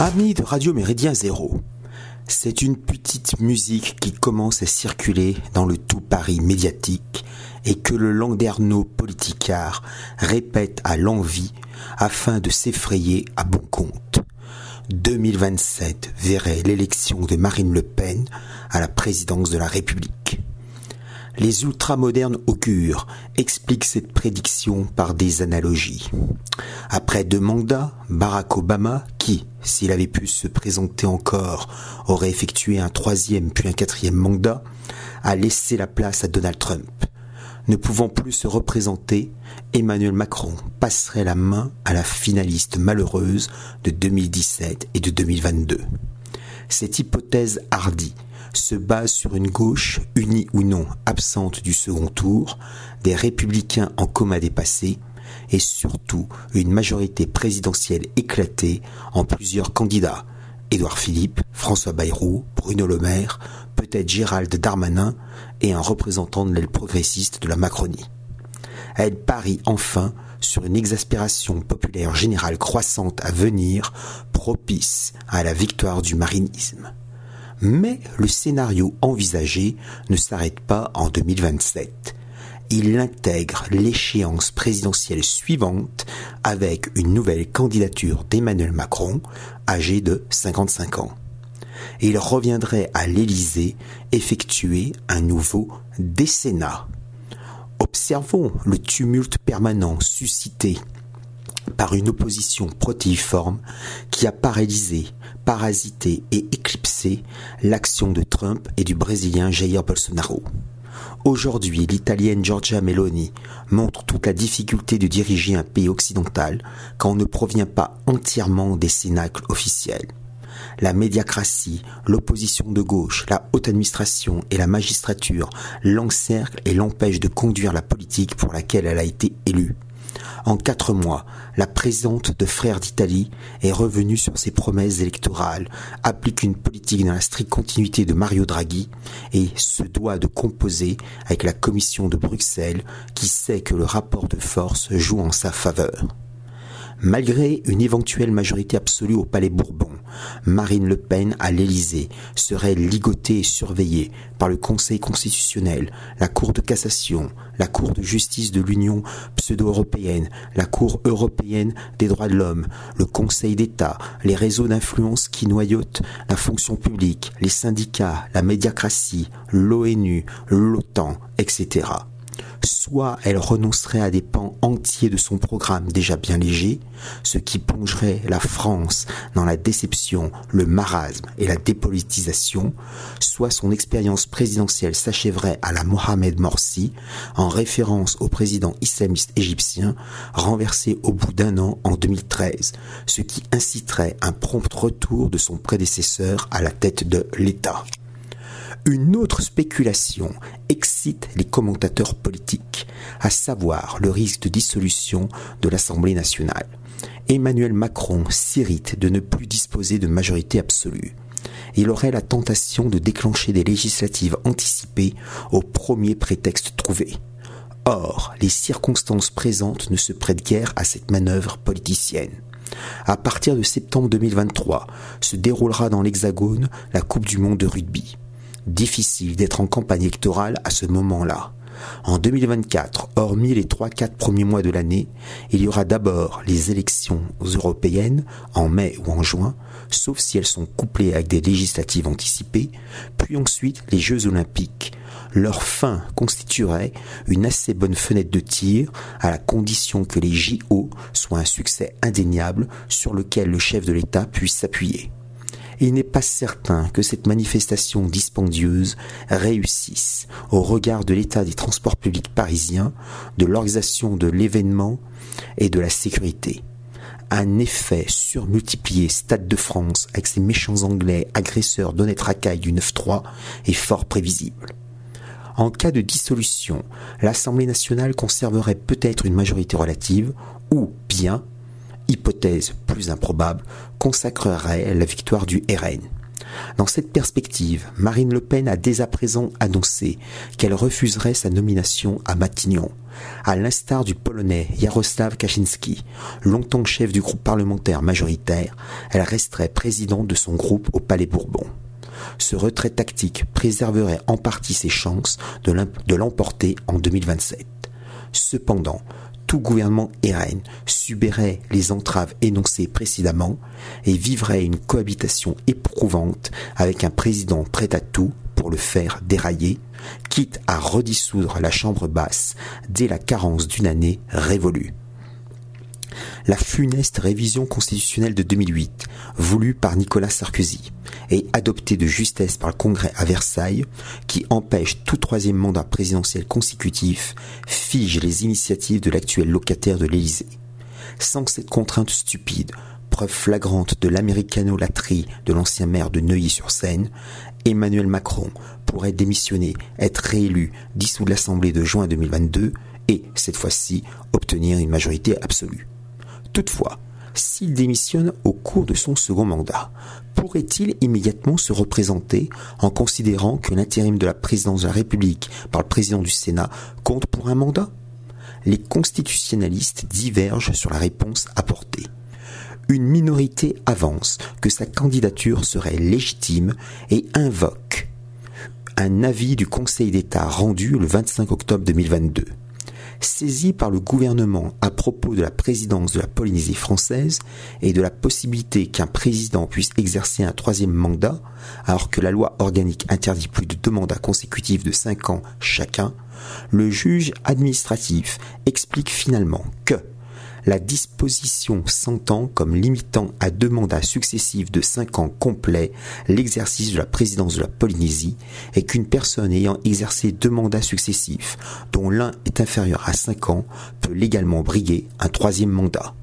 Amis de Radio Méridien Zéro, c'est une petite musique qui commence à circuler dans le tout Paris médiatique et que le landerneau politicard répète à l'envie afin de s'effrayer à bon compte. 2027 verrait l'élection de Marine Le Pen à la présidence de la République. Les ultramodernes augures expliquent cette prédiction par des analogies. Après deux mandats, Barack Obama, qui, s'il avait pu se présenter encore, aurait effectué un troisième puis un quatrième mandat, a laissé la place à Donald Trump. Ne pouvant plus se représenter, Emmanuel Macron passerait la main à la finaliste malheureuse de 2017 et de 2022. Cette hypothèse hardie se base sur une gauche unie ou non absente du second tour, des républicains en coma dépassé, et surtout une majorité présidentielle éclatée en plusieurs candidats. Édouard Philippe, François Bayrou, Bruno Le Maire, peut-être Gérald Darmanin et un représentant de l'aile progressiste de la Macronie. Elle parie enfin sur une exaspération populaire générale croissante à venir, propice à la victoire du marinisme. Mais le scénario envisagé ne s'arrête pas en 2027. Il intègre l'échéance présidentielle suivante avec une nouvelle candidature d'Emmanuel Macron, âgé de 55 ans. il reviendrait à l'Élysée effectuer un nouveau décennat. Observons le tumulte permanent suscité par une opposition protéiforme qui a paralysé, parasité et éclipsé l'action de Trump et du Brésilien Jair Bolsonaro. Aujourd'hui, l'Italienne Giorgia Meloni montre toute la difficulté de diriger un pays occidental quand on ne provient pas entièrement des cénacles officiels. La médiacratie, l'opposition de gauche, la haute administration et la magistrature l'encerclent et l'empêchent de conduire la politique pour laquelle elle a été élue. En quatre mois, la présidente de Frères d'Italie est revenue sur ses promesses électorales, applique une politique dans la stricte continuité de Mario Draghi et se doit de composer avec la Commission de Bruxelles qui sait que le rapport de force joue en sa faveur. Malgré une éventuelle majorité absolue au Palais Bourbon, Marine Le Pen à l'Élysée serait ligotée et surveillée par le Conseil constitutionnel, la Cour de cassation, la Cour de justice de l'Union pseudo-européenne, la Cour européenne des droits de l'homme, le Conseil d'État, les réseaux d'influence qui noyautent la fonction publique, les syndicats, la médiacratie, l'ONU, l'OTAN, etc soit elle renoncerait à des pans entiers de son programme déjà bien léger, ce qui plongerait la France dans la déception, le marasme et la dépolitisation, soit son expérience présidentielle s'achèverait à la Mohamed Morsi, en référence au président islamiste égyptien, renversé au bout d'un an en 2013, ce qui inciterait un prompt retour de son prédécesseur à la tête de l'État. Une autre spéculation excite les commentateurs politiques, à savoir le risque de dissolution de l'Assemblée nationale. Emmanuel Macron s'irrite de ne plus disposer de majorité absolue. Il aurait la tentation de déclencher des législatives anticipées au premier prétexte trouvé. Or, les circonstances présentes ne se prêtent guère à cette manœuvre politicienne. À partir de septembre 2023, se déroulera dans l'Hexagone la Coupe du Monde de rugby difficile d'être en campagne électorale à ce moment-là. En 2024, hormis les 3-4 premiers mois de l'année, il y aura d'abord les élections européennes en mai ou en juin, sauf si elles sont couplées avec des législatives anticipées, puis ensuite les Jeux olympiques. Leur fin constituerait une assez bonne fenêtre de tir à la condition que les JO soient un succès indéniable sur lequel le chef de l'État puisse s'appuyer il n'est pas certain que cette manifestation dispendieuse réussisse au regard de l'état des transports publics parisiens, de l'organisation de l'événement et de la sécurité. Un effet surmultiplié Stade de France avec ses méchants anglais agresseurs d'honnêtes racailles du 9-3 est fort prévisible. En cas de dissolution, l'Assemblée nationale conserverait peut-être une majorité relative, ou bien hypothèse plus improbable, consacrerait la victoire du RN. Dans cette perspective, Marine Le Pen a dès à présent annoncé qu'elle refuserait sa nomination à Matignon, à l'instar du Polonais Jaroslav Kaczynski, longtemps chef du groupe parlementaire majoritaire, elle resterait présidente de son groupe au Palais Bourbon. Ce retrait tactique préserverait en partie ses chances de l'emporter en 2027. Cependant, tout gouvernement RN subirait les entraves énoncées précédemment et vivrait une cohabitation éprouvante avec un président prêt à tout pour le faire dérailler, quitte à redissoudre la Chambre basse dès la carence d'une année révolue la funeste révision constitutionnelle de 2008, voulue par Nicolas Sarkozy et adoptée de justesse par le Congrès à Versailles, qui empêche tout troisième mandat présidentiel consécutif, fige les initiatives de l'actuel locataire de l'Élysée. Sans cette contrainte stupide, preuve flagrante de l'américano-latrie de l'ancien maire de Neuilly-sur-Seine, Emmanuel Macron pourrait démissionner, être réélu, dissoudre l'Assemblée de juin 2022 et, cette fois-ci, obtenir une majorité absolue. Toutefois, s'il démissionne au cours de son second mandat, pourrait-il immédiatement se représenter en considérant que l'intérim de la présidence de la République par le président du Sénat compte pour un mandat? Les constitutionnalistes divergent sur la réponse apportée. Une minorité avance que sa candidature serait légitime et invoque un avis du Conseil d'État rendu le 25 octobre 2022 saisi par le gouvernement à propos de la présidence de la Polynésie française et de la possibilité qu'un président puisse exercer un troisième mandat, alors que la loi organique interdit plus de deux mandats consécutifs de cinq ans chacun, le juge administratif explique finalement que la disposition s'entend comme limitant à deux mandats successifs de cinq ans complets l'exercice de la présidence de la Polynésie et qu'une personne ayant exercé deux mandats successifs, dont l'un est inférieur à cinq ans, peut légalement briguer un troisième mandat.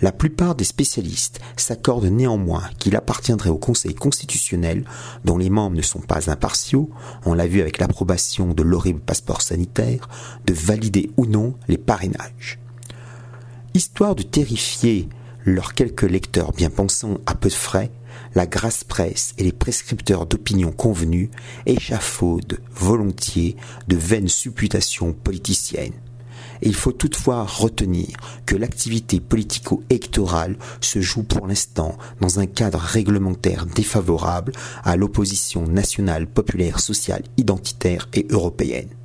La plupart des spécialistes s'accordent néanmoins qu'il appartiendrait au Conseil constitutionnel, dont les membres ne sont pas impartiaux, on l'a vu avec l'approbation de l'horrible passeport sanitaire, de valider ou non les parrainages. Histoire de terrifier leurs quelques lecteurs bien pensants à peu de frais, la grasse presse et les prescripteurs d'opinion convenus échafaudent volontiers de vaines supputations politiciennes. il faut toutefois retenir que l'activité politico-électorale se joue pour l'instant dans un cadre réglementaire défavorable à l'opposition nationale populaire sociale identitaire et européenne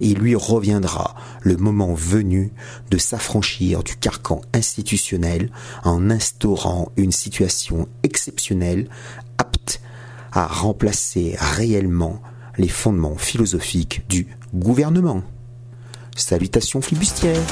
il lui reviendra le moment venu de s'affranchir du carcan institutionnel en instaurant une situation exceptionnelle apte à remplacer réellement les fondements philosophiques du gouvernement. Salutations flibustières